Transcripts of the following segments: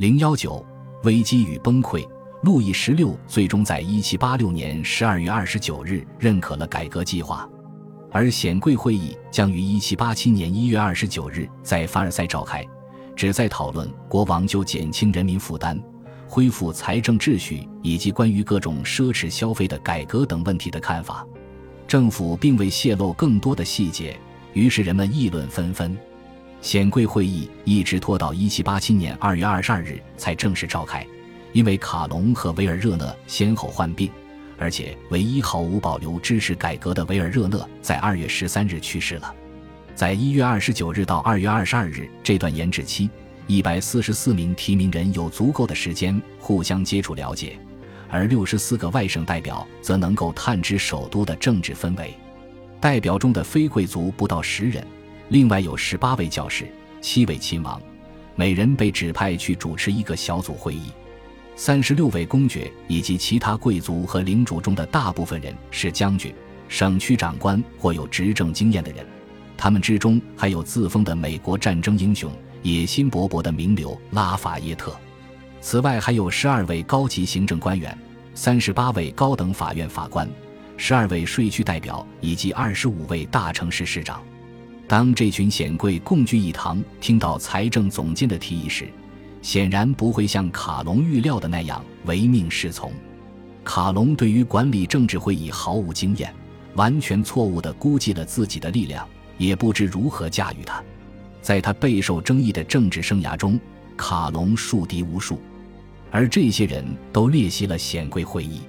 零幺九危机与崩溃。路易十六最终在一七八六年十二月二十九日认可了改革计划，而显贵会议将于一七八七年一月二十九日在凡尔赛召开，旨在讨论国王就减轻人民负担、恢复财政秩序以及关于各种奢侈消费的改革等问题的看法。政府并未泄露更多的细节，于是人们议论纷纷。显贵会议一直拖到一七八七年二月二十二日才正式召开。因为卡隆和维尔热讷先后患病，而且唯一毫无保留支持改革的维尔热讷在二月十三日去世了。在一月二十九日到二月二十二日这段延滞期，一百四十四名提名人有足够的时间互相接触了解，而六十四个外省代表则能够探知首都的政治氛围。代表中的非贵族不到十人，另外有十八位教士、七位亲王，每人被指派去主持一个小组会议。三十六位公爵以及其他贵族和领主中的大部分人是将军、省区长官或有执政经验的人，他们之中还有自封的美国战争英雄、野心勃勃的名流拉法耶特。此外，还有十二位高级行政官员、三十八位高等法院法官、十二位税区代表以及二十五位大城市市长。当这群显贵共聚一堂，听到财政总监的提议时，显然不会像卡隆预料的那样唯命是从。卡隆对于管理政治会议毫无经验，完全错误地估计了自己的力量，也不知如何驾驭它。在他备受争议的政治生涯中，卡隆树敌无数，而这些人都列席了显贵会议。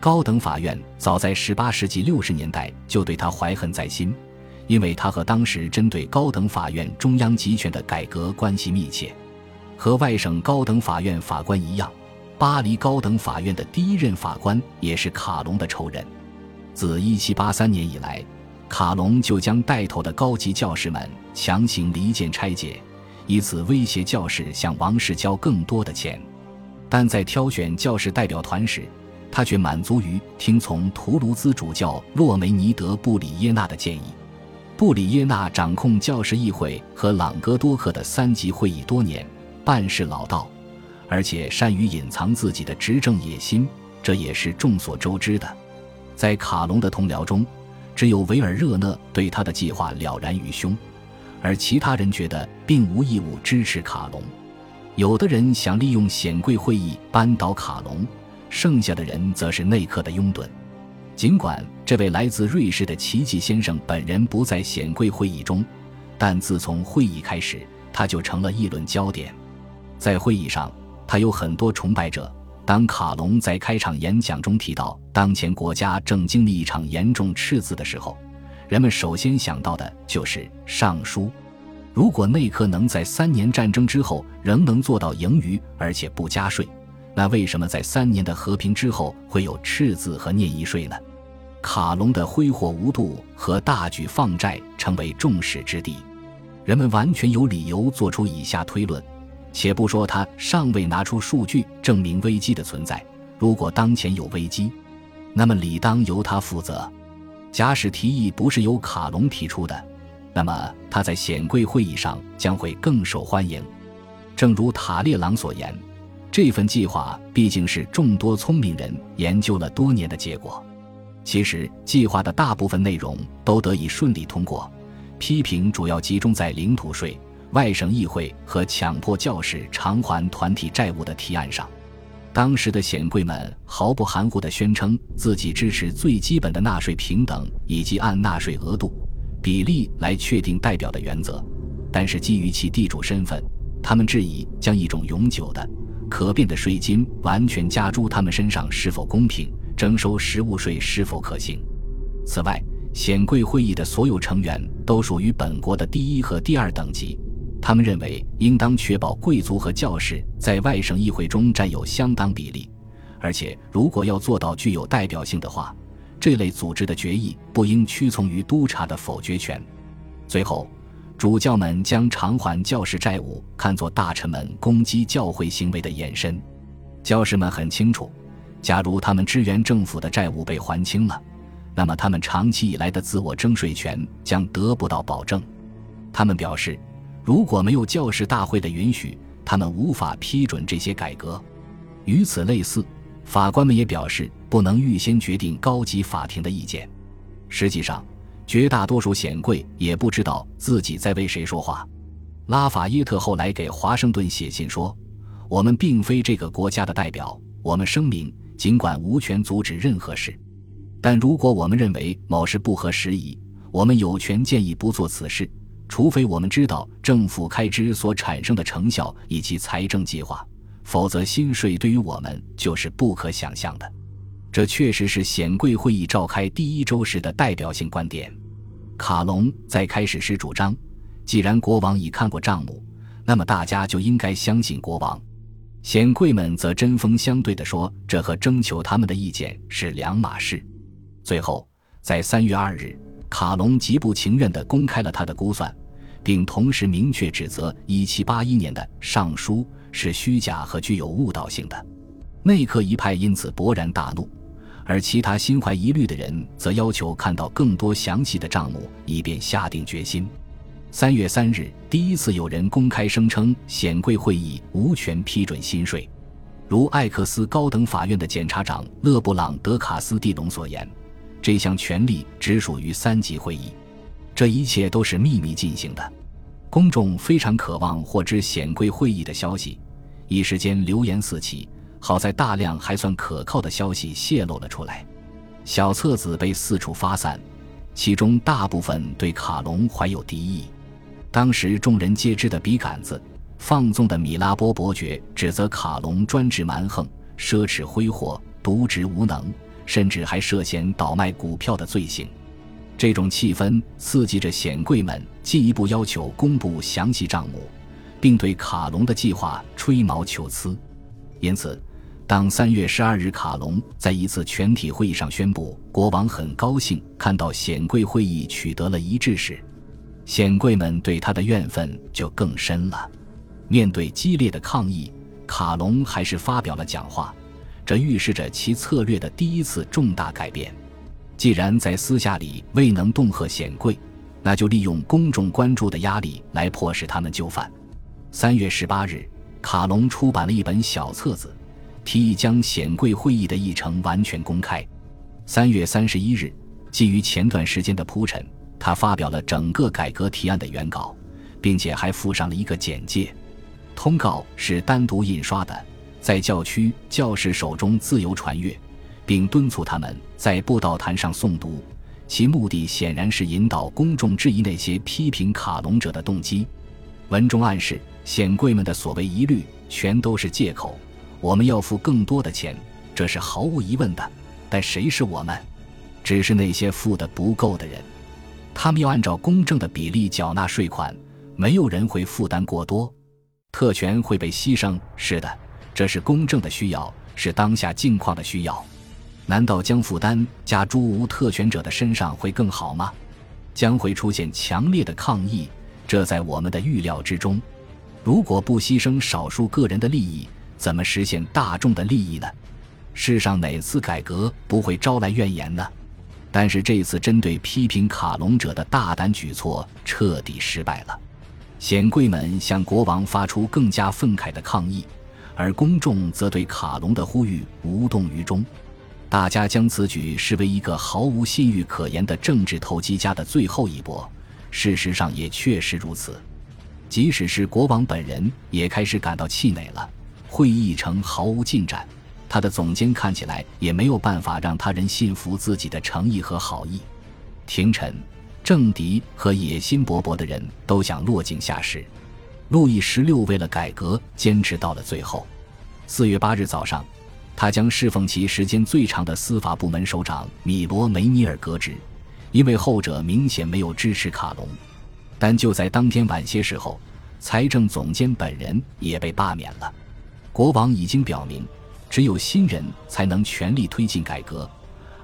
高等法院早在18世纪60年代就对他怀恨在心，因为他和当时针对高等法院中央集权的改革关系密切。和外省高等法院法官一样，巴黎高等法院的第一任法官也是卡隆的仇人。自1783年以来，卡隆就将带头的高级教士们强行离间拆解，以此威胁教士向王室交更多的钱。但在挑选教士代表团时，他却满足于听从图卢兹主教洛梅尼德·布里耶纳的建议。布里耶纳掌控教士议会和朗格多克的三级会议多年。办事老道，而且善于隐藏自己的执政野心，这也是众所周知的。在卡隆的同僚中，只有维尔热讷对他的计划了然于胸，而其他人觉得并无义务支持卡隆。有的人想利用显贵会议扳倒卡隆，剩下的人则是内克的拥趸。尽管这位来自瑞士的奇迹先生本人不在显贵会议中，但自从会议开始，他就成了议论焦点。在会议上，他有很多崇拜者。当卡隆在开场演讲中提到当前国家正经历一场严重赤字的时候，人们首先想到的就是上书。如果内克能在三年战争之后仍能做到盈余而且不加税，那为什么在三年的和平之后会有赤字和念一税呢？卡隆的挥霍无度和大举放债成为众矢之的，人们完全有理由做出以下推论。且不说他尚未拿出数据证明危机的存在，如果当前有危机，那么理当由他负责。假使提议不是由卡隆提出的，那么他在显贵会议上将会更受欢迎。正如塔列朗所言，这份计划毕竟是众多聪明人研究了多年的结果。其实，计划的大部分内容都得以顺利通过，批评主要集中在领土税。外省议会和强迫教士偿还团体债务的提案上，当时的显贵们毫不含糊地宣称自己支持最基本的纳税平等以及按纳税额度比例来确定代表的原则。但是基于其地主身份，他们质疑将一种永久的、可变的税金完全加诸他们身上是否公平，征收实物税是否可行。此外，显贵会议的所有成员都属于本国的第一和第二等级。他们认为，应当确保贵族和教士在外省议会中占有相当比例，而且如果要做到具有代表性的话，这类组织的决议不应屈从于督察的否决权。最后，主教们将偿还教士债务看作大臣们攻击教会行为的延伸。教士们很清楚，假如他们支援政府的债务被还清了，那么他们长期以来的自我征税权将得不到保证。他们表示。如果没有教士大会的允许，他他们无法批准这些改革。与此类似，法官们也表示不能预先决定高级法庭的意见。实际上，绝大多数显贵也不知道自己在为谁说话。拉法耶特后来给华盛顿写信说：“我们并非这个国家的代表，我们声明，尽管无权阻止任何事，但如果我们认为某事不合时宜，我们有权建议不做此事，除非我们知道政府开支所产生的成效以及财政计划，否则新税对于我们就是不可想象的。”这确实是显贵会议召开第一周时的代表性观点。卡隆在开始时主张。既然国王已看过账目，那么大家就应该相信国王。显贵们则针锋相对地说，这和征求他们的意见是两码事。最后，在三月二日，卡隆极不情愿地公开了他的估算，并同时明确指责1781年的上书是虚假和具有误导性的。内克一派因此勃然大怒，而其他心怀疑虑的人则要求看到更多详细的账目，以便下定决心。三月三日，第一次有人公开声称显贵会议无权批准新税，如艾克斯高等法院的检察长勒布朗德卡斯蒂隆所言，这项权力只属于三级会议。这一切都是秘密进行的，公众非常渴望获知显贵会议的消息，一时间流言四起。好在大量还算可靠的消息泄露了出来，小册子被四处发散，其中大部分对卡隆怀有敌意。当时众人皆知的笔杆子放纵的米拉波伯爵指责卡隆专制蛮横、奢侈挥霍、渎职无能，甚至还涉嫌倒卖股票的罪行。这种气氛刺激着显贵们进一步要求公布详细账目，并对卡隆的计划吹毛求疵。因此，当三月十二日卡隆在一次全体会议上宣布国王很高兴看到显贵会议取得了一致时，显贵们对他的怨愤就更深了。面对激烈的抗议，卡隆还是发表了讲话，这预示着其策略的第一次重大改变。既然在私下里未能恫吓显贵，那就利用公众关注的压力来迫使他们就范。三月十八日，卡隆出版了一本小册子，提议将显贵会议的议程完全公开。三月三十一日，基于前段时间的铺陈。他发表了整个改革提案的原稿，并且还附上了一个简介。通告是单独印刷的，在教区教士手中自由传阅，并敦促他们在布道坛上诵读。其目的显然是引导公众质疑那些批评卡隆者的动机。文中暗示，显贵们的所谓疑虑全都是借口。我们要付更多的钱，这是毫无疑问的。但谁是我们？只是那些付的不够的人。他们要按照公正的比例缴纳税款，没有人会负担过多，特权会被牺牲。是的，这是公正的需要，是当下境况的需要。难道将负担加诸无特权者的身上会更好吗？将会出现强烈的抗议，这在我们的预料之中。如果不牺牲少数个人的利益，怎么实现大众的利益呢？世上哪次改革不会招来怨言呢？但是这次针对批评卡隆者的大胆举措彻底失败了，显贵们向国王发出更加愤慨的抗议，而公众则对卡隆的呼吁无动于衷。大家将此举视为一个毫无信誉可言的政治投机家的最后一搏。事实上也确实如此，即使是国王本人也开始感到气馁了。会议程毫无进展。他的总监看起来也没有办法让他人信服自己的诚意和好意。廷臣、政敌和野心勃勃的人都想落井下石。路易十六为了改革坚持到了最后。四月八日早上，他将侍奉其时间最长的司法部门首长米罗梅尼尔革职，因为后者明显没有支持卡隆。但就在当天晚些时候，财政总监本人也被罢免了。国王已经表明。只有新人才能全力推进改革，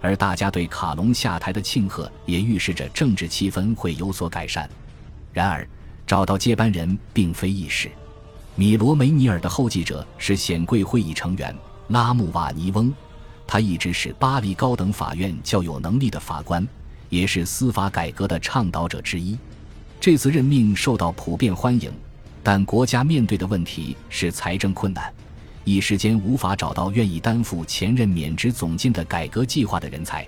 而大家对卡隆下台的庆贺也预示着政治气氛会有所改善。然而，找到接班人并非易事。米罗梅尼尔的后继者是显贵会议成员拉穆瓦尼翁，他一直是巴黎高等法院较有能力的法官，也是司法改革的倡导者之一。这次任命受到普遍欢迎，但国家面对的问题是财政困难，一时间无法找到愿意担负前任免职总监的改革计划的人才。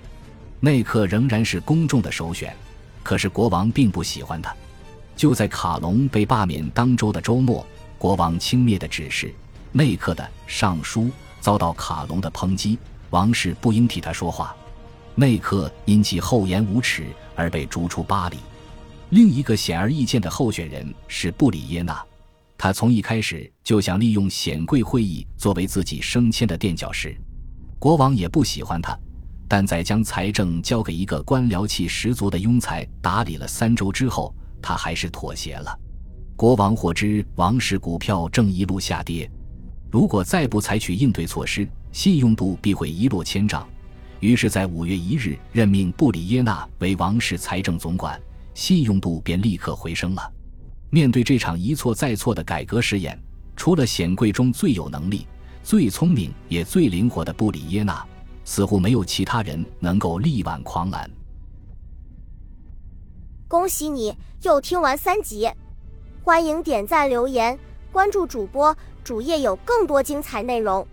内克仍然是公众的首选，可是国王并不喜欢他。就在卡隆被罢免当周的周末，国王轻蔑的指示内克的上书遭到卡隆的抨击，王室不应替他说话。内克因其厚颜无耻而被逐出巴黎。另一个显而易见的候选人是布里耶纳，他从一开始就想利用显贵会议作为自己升迁的垫脚石。国王也不喜欢他。但在将财政交给一个官僚气十足的庸才打理了三周之后，他还是妥协了。国王获知王室股票正一路下跌，如果再不采取应对措施，信用度必会一落千丈。于是，在五月一日任命布里耶纳为王室财政总管，信用度便立刻回升了。面对这场一错再错的改革实验，除了显贵中最有能力、最聪明也最灵活的布里耶纳。似乎没有其他人能够力挽狂澜。恭喜你又听完三集，欢迎点赞、留言、关注主播，主页有更多精彩内容。